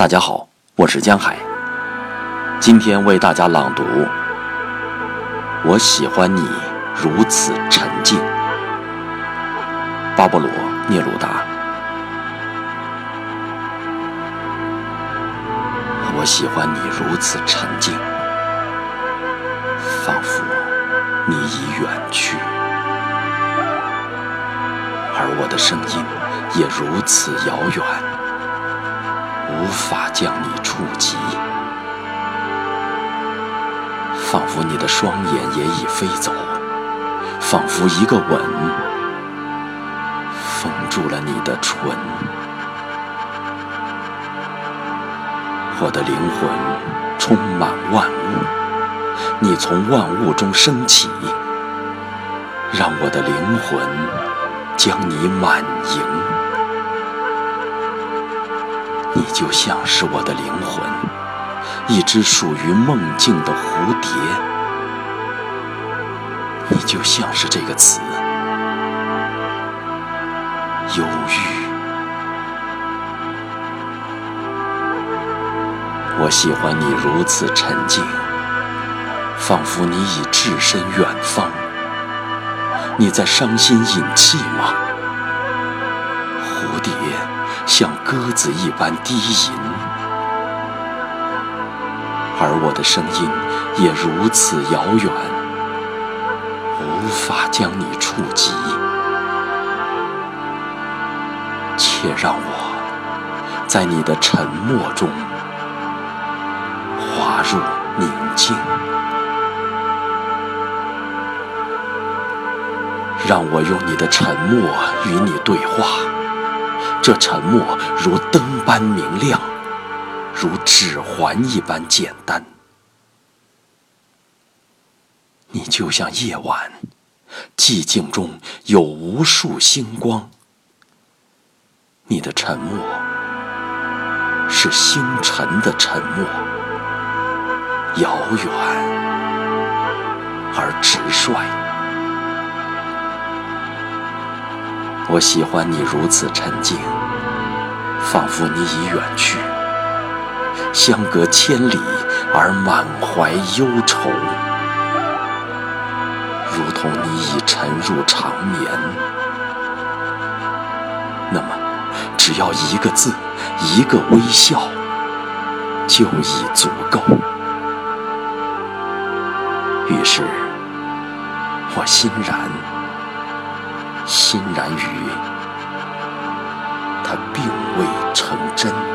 大家好，我是江海。今天为大家朗读。我喜欢你如此沉静。巴勃罗·聂鲁达。我喜欢你如此沉静，仿佛你已远去，而我的声音也如此遥远，无法将你触及，仿佛你的双眼也已飞走，仿佛一个吻封住了你的唇。我的灵魂充满万物，你从万物中升起，让我的灵魂将你满盈。你就像是我的灵魂，一只属于梦境的蝴蝶。你就像是这个词，忧郁。我喜欢你如此沉静，仿佛你已置身远方。你在伤心饮泣吗？像鸽子一般低吟，而我的声音也如此遥远，无法将你触及。且让我在你的沉默中。滑入宁静，让我用你的沉默与你对话。这沉默如灯般明亮，如指环一般简单。你就像夜晚，寂静中有无数星光。你的沉默是星辰的沉默。遥远而直率，我喜欢你如此沉静，仿佛你已远去，相隔千里而满怀忧愁，如同你已沉入长眠。那么，只要一个字，一个微笑，就已足够。于是，我欣然，欣然于它并未成真。